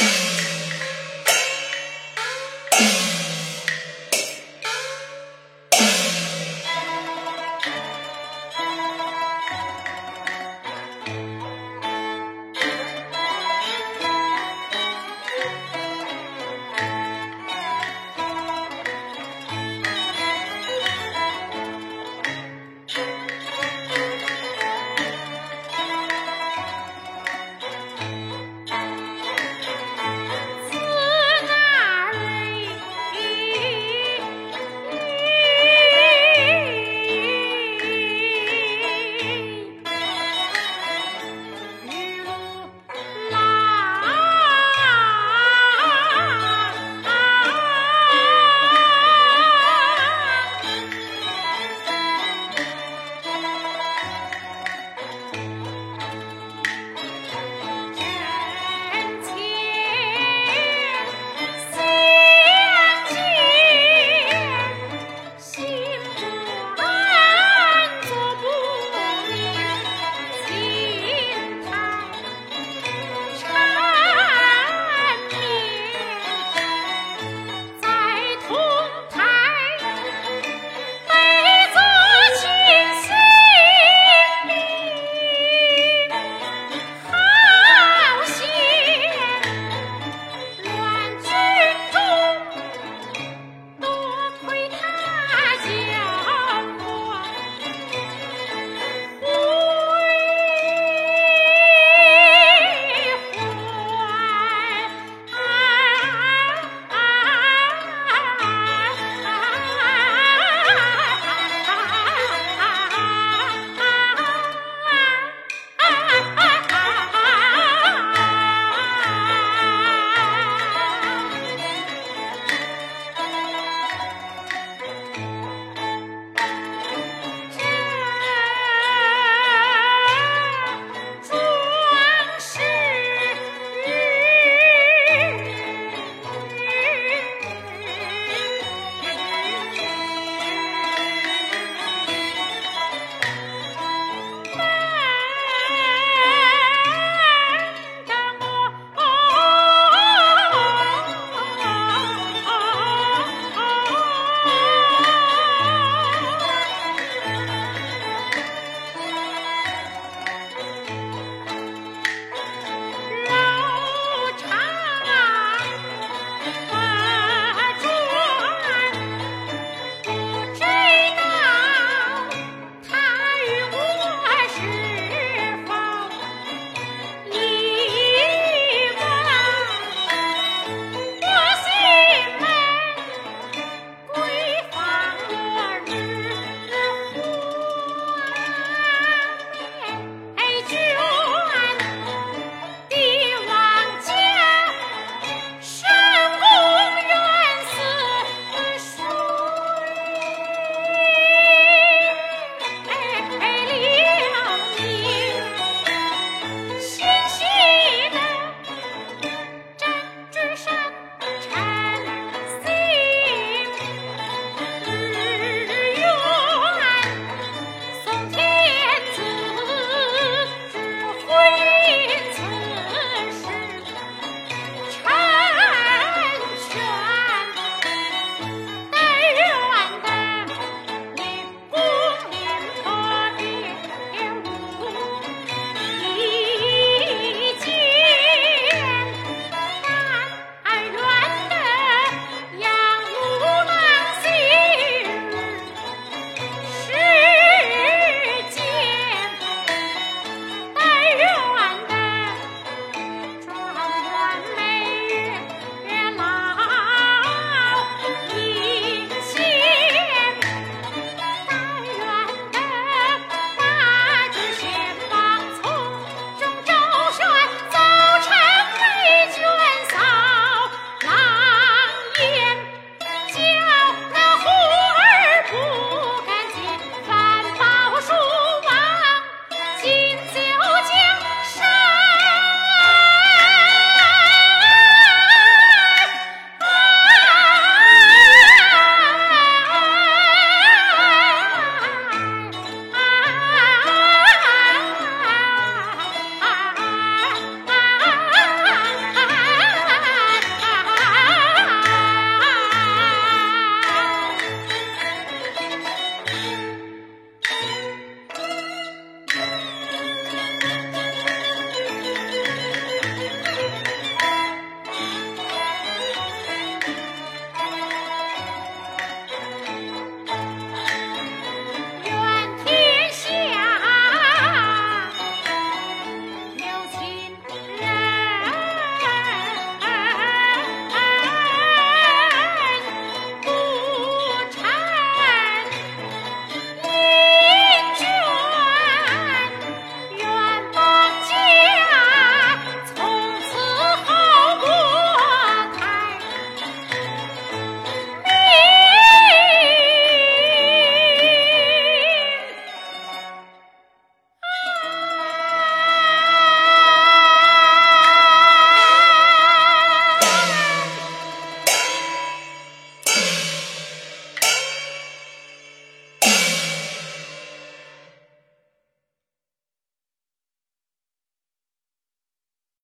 time.